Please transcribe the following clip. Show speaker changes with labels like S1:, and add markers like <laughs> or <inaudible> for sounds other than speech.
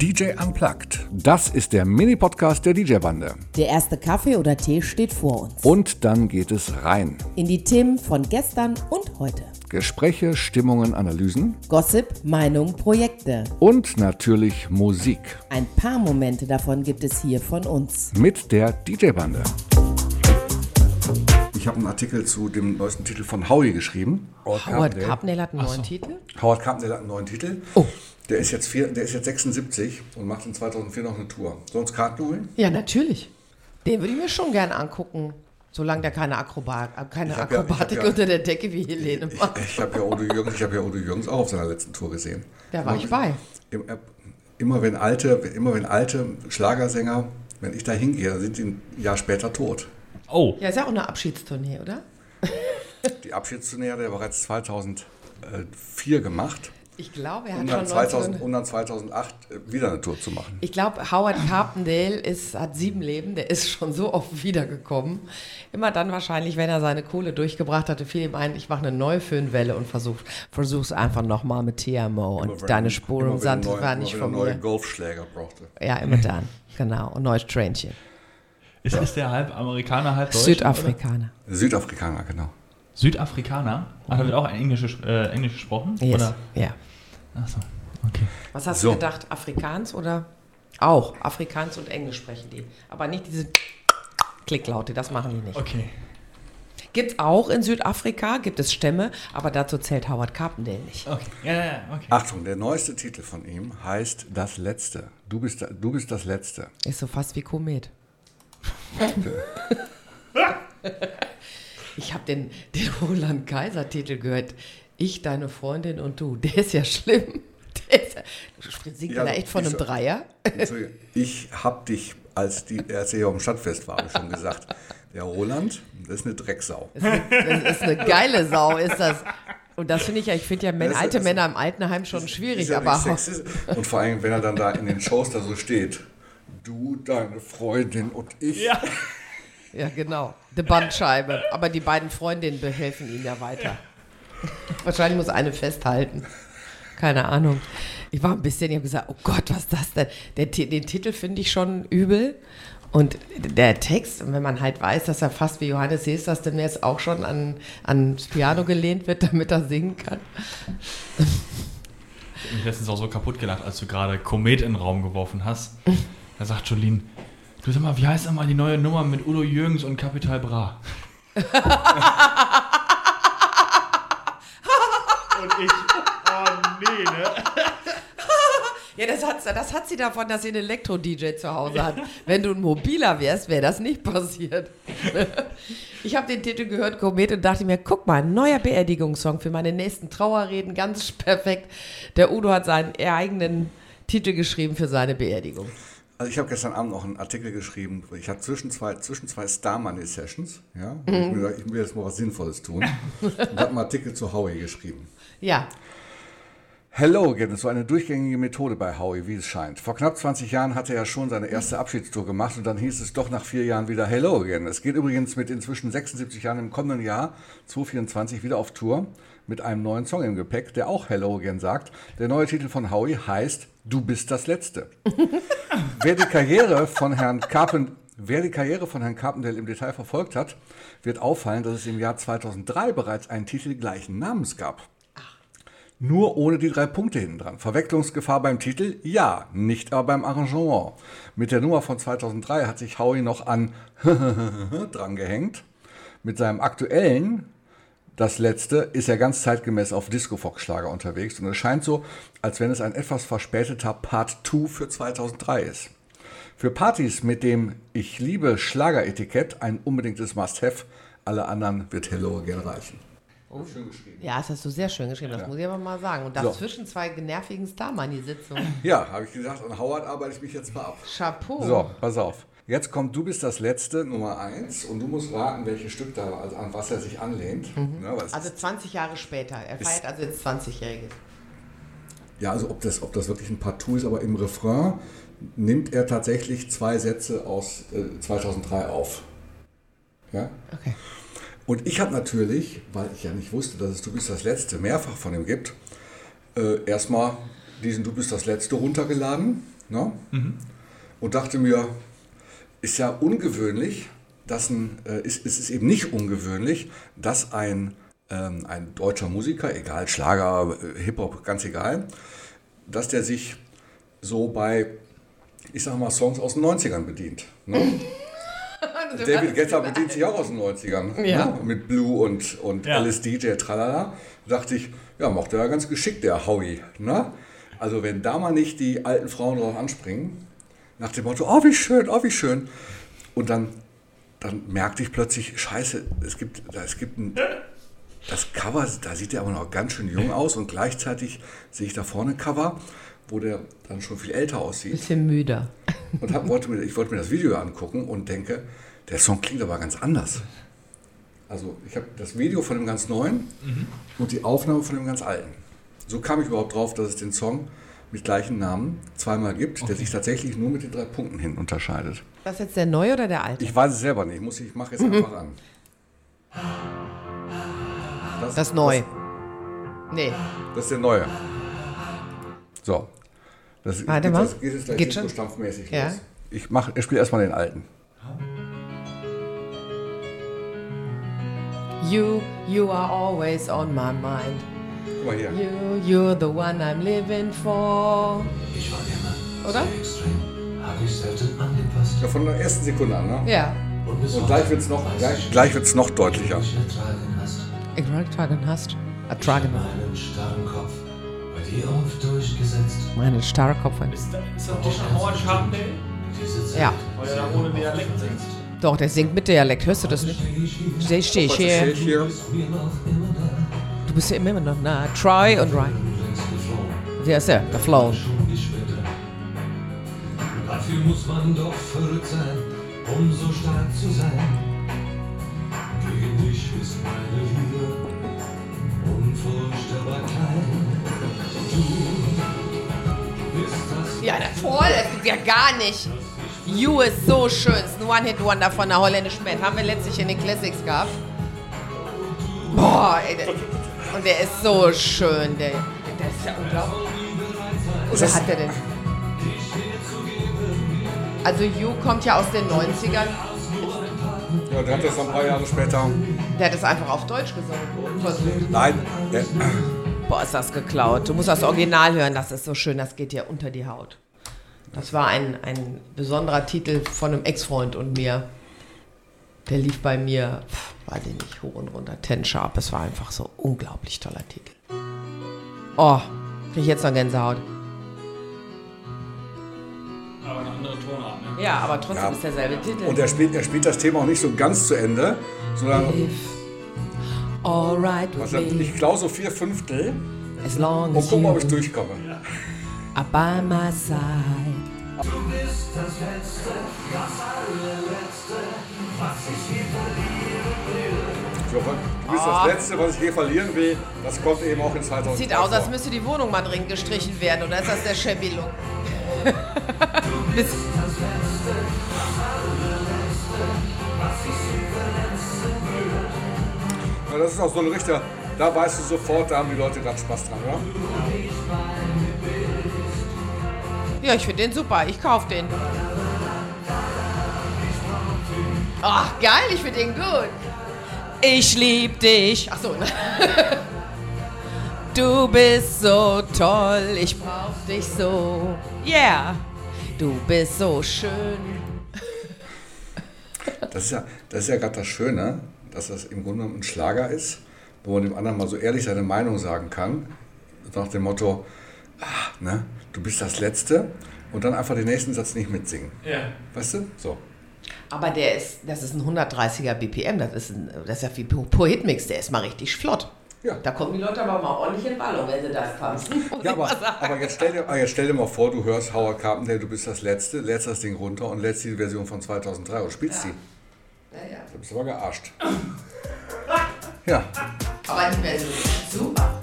S1: DJ Unplugged. Das ist der Mini-Podcast der DJ-Bande.
S2: Der erste Kaffee oder Tee steht vor uns.
S1: Und dann geht es rein.
S2: In die Themen von gestern und heute.
S1: Gespräche, Stimmungen, Analysen
S2: Gossip, Meinung, Projekte.
S1: und natürlich Musik.
S2: Ein paar Momente davon gibt es hier von uns.
S1: Mit der DJ-Bande. Ich habe einen Artikel zu dem neuesten Titel von Howie geschrieben.
S3: Howard Carpendale hat einen neuen Titel.
S1: Howard Carpendale hat einen neuen Titel.
S3: Oh.
S1: Der ist, jetzt vier, der ist jetzt 76 und macht in 2004 noch eine Tour. Sonst Karten holen?
S3: Ja, natürlich. Den würde ich mir schon gerne angucken. Solange der keine, Akrobat, äh, keine
S1: Ich ja- ich
S3: Akrobatik
S1: hab ja-
S3: unter der Decke wie Helene macht.
S1: Ich habe ja Udo Jürgens, ich habe ja Udo Jürgens auch auf seiner letzten Tour gesehen.
S3: Da war ich bei.
S1: Im- äh, Immer wenn alte, immer wenn alte Schlagersänger, wenn ich da hingehe, dann sind die ein Jahr später tot.
S4: Oh,
S3: Ja, ist ja auch eine Abschiedstournee, oder? <laughs>
S1: Die Abschiedstournee hat er bereits 2004 gemacht,
S3: Ich glaube, er
S1: um
S3: hat
S1: dann,
S3: schon
S1: 2000,
S3: 19...
S1: um dann 2008 wieder eine Tour zu machen.
S3: Ich glaube, Howard Carpendale ist, hat sieben Leben, der ist schon so oft wiedergekommen. Immer dann wahrscheinlich, wenn er seine Kohle durchgebracht hatte, fiel ihm ein, ich mache eine neue Föhnwelle und versuch, versuch's einfach nochmal mit TMO
S1: Immer
S3: und
S1: wenn-
S3: deine Spuren
S1: er
S3: Sand
S1: neue-
S3: war
S1: immer
S3: nicht
S1: wenn er
S3: von
S1: neue
S3: mir.
S1: Golfschläger brauchte.
S3: Ja, immer dann, genau. Und neues Trainchen.
S4: Ist, ist der halb Amerikaner, halb Deutsch?
S3: Südafrikaner.
S1: Südafrikaner, genau.
S4: Südafrikaner? Ach, da wird auch Englisch, äh, Englisch gesprochen?
S3: Yes.
S4: Oder?
S3: Ja.
S4: Achso, okay.
S3: Was hast
S1: So.
S3: du gedacht? Afrikaans oder? Auch. Afrikaans und Englisch sprechen die. Aber nicht diese Klicklaute, das machen die nicht.
S4: Okay.
S3: Gibt es auch in Südafrika, gibt es Stämme, aber dazu zählt Howard Carpendale nicht.
S4: Okay. Ja, ja, okay.
S1: Achtung, der neueste Titel von ihm heißt Das Letzte. Du bist, du bist das Letzte.
S3: Ist so fast wie Komet. Ich habe den, den Roland Kaiser-Titel gehört. Ich, deine Freundin und du. Der ist ja schlimm. Der ist ja, singst
S1: Ja,
S3: da echt von
S1: ich
S3: einem
S1: so-
S3: Dreier?
S1: Entschuldigung, Ich hab dich, als, die, als er hier auf dem Stadtfest war, ich schon gesagt, der Roland, das ist eine Drecksau.
S3: Das ist eine, das ist eine geile Sau, ist das. Und das finde ich ja, ich finde ja
S1: Das ist-
S3: alte
S1: das-
S3: Männer im Altenheim schon schwierig,
S1: Ist ja
S3: aber
S1: sexistisch. Und vor allem, wenn er dann da in den Shows da so steht, du, deine Freundin und ich.
S4: Ja.
S3: Ja, genau. Die Bandscheibe. Aber die beiden Freundinnen behelfen ihm ja weiter. Wahrscheinlich muss eine festhalten. Keine Ahnung. Ich war ein bisschen, ich habe gesagt, oh Gott, was ist das denn? Der, den Titel finde ich schon übel. Und der Text, wenn man halt weiß, dass er fast wie Johannes Hesters demnächst auch schon an, ans Piano gelehnt wird, damit er singen kann.
S4: Ich hab mich letztens auch so kaputt gelacht, als du gerade Komet in den Raum geworfen hast. <laughs> Da sagt Jolene, du sag mal, wie heißt nochmal die neue Nummer mit Udo Jürgens und Capital Bra? <laughs> und ich, oh nee, ne?
S3: Ja, das hat, das hat sie davon, dass sie einen Elektro-DJ zu Hause hat. Wenn du ein Mobiler wärst, wäre das nicht passiert. <laughs> Ich habe den Titel gehört, Komet, und dachte mir, guck mal, ein neuer Beerdigungssong für meine nächsten Trauerreden, ganz perfekt. Der Udo hat seinen eigenen Titel geschrieben für seine Beerdigung.
S1: Also ich habe gestern Abend noch einen Artikel geschrieben. Ich hatte zwischen zwei, zwischen zwei Star Money Sessions. Ja, Und ich, gedacht, ich will jetzt mal was Sinnvolles tun. und habe einen Artikel zu Howie geschrieben.
S3: Ja,
S1: Hello again ist so eine durchgängige Methode bei Howie, wie es scheint. Vor knapp 20 Jahren hatte er schon seine erste Abschiedstour gemacht und dann hieß es doch nach vier Jahren wieder Hello again. Es geht übrigens mit inzwischen 76 Jahren im kommenden Jahr 2024 wieder auf Tour mit einem neuen Song im Gepäck, der auch Hello again sagt. Der neue Titel von Howie heißt Du bist das Letzte. <laughs> Wer die Karriere von Herrn Carpent Wer die Karriere von Herrn Carpendale im Detail verfolgt hat, wird auffallen, dass es im Jahr 2003 bereits einen Titel gleichen Namens gab. Nur ohne die drei Punkte hinten dran. Verwechslungsgefahr beim Titel? Ja, nicht aber beim Arrangement. Mit der Nummer von 2003 hat sich Howie noch an <laughs> dran gehängt. Mit seinem aktuellen, das letzte, ist er ganz zeitgemäß auf Disco-Fox-Schlager unterwegs. Und es scheint so, als wenn es ein etwas verspäteter Part 2 für 2003 ist. Für Partys mit dem Ich liebe Schlager-Etikett ein unbedingtes Must-Have. Alle anderen wird Hello Again reichen. Schön geschrieben.
S3: ja, das hast du sehr schön geschrieben, das muss ich aber mal sagen. Und das
S1: So.
S3: zwischen zwei nervigen Starmoney-Sitzungen.
S1: Ja, habe ich gesagt, an Howard arbeite ich mich jetzt mal ab.
S3: Chapeau.
S1: So, pass auf. Jetzt kommt Du bist das Letzte, Nummer 1, und du musst raten, welches Stück da, also an was er sich anlehnt. Ne, weil es
S3: Also
S1: ist,
S3: 20 Jahre später. Er feiert also jetzt 20-Jähriges.
S1: ja, also ob das, ob das wirklich ein Partout ist, aber im Refrain nimmt er tatsächlich zwei Sätze aus äh, 2003 auf. Ja?
S3: Okay.
S1: Und ich habe natürlich, weil ich ja nicht wusste, dass es Du bist das Letzte mehrfach von ihm gibt, äh, erstmal diesen Du bist das Letzte runtergeladen ne? und dachte mir, ist ja ungewöhnlich, dass ein, äh, ist, ist es eben nicht ungewöhnlich, dass ein, ähm, ein deutscher Musiker, egal, Schlager, äh, Hip-Hop, ganz egal, dass der sich so bei, ich sag mal, Songs aus den 90ern bedient. Ne? <laughs> David Guetta bedient sich auch aus den 90ern.
S3: Ja.
S1: Ne? Mit Blue und, und
S4: Ja.
S1: LSDJ, tralala. Da dachte ich, ja, macht er ja ganz geschickt, der Howie. Ne? Also wenn da mal nicht die alten Frauen drauf anspringen, nach dem Motto, oh wie schön, oh wie schön. Und dann, dann merkte ich plötzlich, scheiße, es gibt, es gibt ein, das Cover, da sieht er aber noch ganz schön jung aus und gleichzeitig sehe ich da vorne ein Cover, wo der dann schon viel älter aussieht.
S3: Bisschen müder.
S1: Und hab, wollte mir, ich wollte mir das Video angucken und denke, der Song klingt aber ganz anders. Also ich habe das Video von dem ganz neuen und die Aufnahme von dem ganz alten. So kam ich überhaupt drauf, dass es den Song mit gleichen Namen zweimal gibt, der sich tatsächlich nur mit den drei Punkten hin unterscheidet.
S3: Das ist jetzt der neue oder der alte?
S1: Ich weiß es selber nicht, ich, muss- ich mache jetzt einfach an.
S3: Das neu. Nee.
S1: Das ist der neue. So. Das
S3: Warte
S1: geht,
S3: mal.
S1: Das geht jetzt gleich
S3: Geht
S1: so
S3: schon?
S1: stampfmäßig
S3: Ja.
S1: los. Ich, mach- ich spiele erstmal den alten.
S3: You, you are always on my mind.
S1: Mal hier.
S3: You, you're the one I'm living for.
S5: Ich war immer
S3: Oder?
S5: sehr extrem, habe ich selten angepasst.
S1: Ja, von der ersten Sekunde an, ne?
S3: Ja.
S5: Und,
S1: Und gleich wird es noch, gleich,
S5: ich,
S1: gleich wird's noch deutlicher.
S5: ertragen hast.
S3: Ertragen hast. Ertragen.
S5: Meinen starren Kopf bei dir oft durchgesetzt.
S3: Meine starre Kopf.
S4: Ist das, ist das auch?
S5: Diese Zeit
S3: Ja.
S4: Weil er da ohne Dialekt singt.
S3: Doch, der singt mit Dialekt. Hörst du das nicht? Steh, steh ich
S1: Was ist
S3: hier. Bist ja immer noch nah. Try und Ryan. Der ist er. Der Flow.
S5: Dafür muss man doch verrückt sein, um so stark zu sein. Gegen dich ist meine Liebe unvorstellbar klein. Du bist das
S3: Ja, der voll. Es gibt ja gar nicht. You ist so schön. Es ist ein One-Hit-Wonder von der holländischen Band. Haben wir letztlich in den Classics gehabt. Boah, ey. Der, und der ist so schön. Der, der ist ja unglaublich. Oder hat der denn? Also You kommt ja aus den 90ern.
S1: Ja, der hat das ein paar Jahre später.
S3: Der hat es einfach auf Deutsch gesungen. Versucht.
S1: Nein, der,
S3: Boah, ist das geklaut. Du musst das Original hören, das ist so schön, das geht dir unter die Haut. Das war ein, ein besonderer Titel von einem Ex-Freund und mir. Der lief bei mir, pf, weiß ich nicht, hoch und runter, Ten Sharp. Es war einfach so unglaublich toller Titel. Oh, krieg ich jetzt noch Gänsehaut.
S4: Aber eine andere Tonart, ne?
S3: Ja, aber trotzdem
S1: Ja.
S3: ist derselbe Titel.
S1: und er spielt, er spielt das Thema auch nicht so ganz zu Ende, sondern
S3: If alright with
S1: was
S3: me,
S1: ich klaue so vier Fünftel
S3: as long
S1: und
S3: as
S1: guck mal, ob ich durchkomme.
S3: are by my side.
S1: Du bist das Letzte, was ich je verlieren will. Das kommt eben auch in 2000.
S3: Sieht aus, als müsste die Wohnung mal dringend gestrichen werden, oder ist das der Look? <laughs> Bis-
S1: Ja, das ist auch so ein Richter, da weißt du sofort, da haben die Leute gerade Spaß dran, oder?
S3: ja, ich finde den super. Ich kaufe den. Ach, geil, ich finde den gut. Ich lieb dich. Ach so, ne? <laughs> Du bist so toll, ich brauch dich so. Yeah. Du bist so schön. <laughs>
S1: Das ist ja, das ist ja gerade das Schöne, dass das im Grunde genommen ein Schlager ist, wo man dem anderen mal so ehrlich seine Meinung sagen kann, nach dem Motto, ah, ne, du bist das Letzte und dann einfach den nächsten Satz nicht mitsingen.
S4: Ja.
S1: Weißt du? So.
S3: Aber der ist, das ist ein 130er BPM, das ist, ein, das ist ja wie Po Hitmix, der ist mal richtig flott.
S1: Ja.
S3: Da kommen die Leute aber mal ordentlich in Ballung, wenn sie das tanzen.
S1: Ja, aber, aber jetzt, stell dir, ah, jetzt stell dir mal vor, du hörst Howard Carpendale, du bist das Letzte, lädst das Ding runter und lädst die Version von 2003 und spielst die.
S3: Ja, ja.
S1: Da bist du aber gearscht. Ja,
S3: Aber die Version ist super.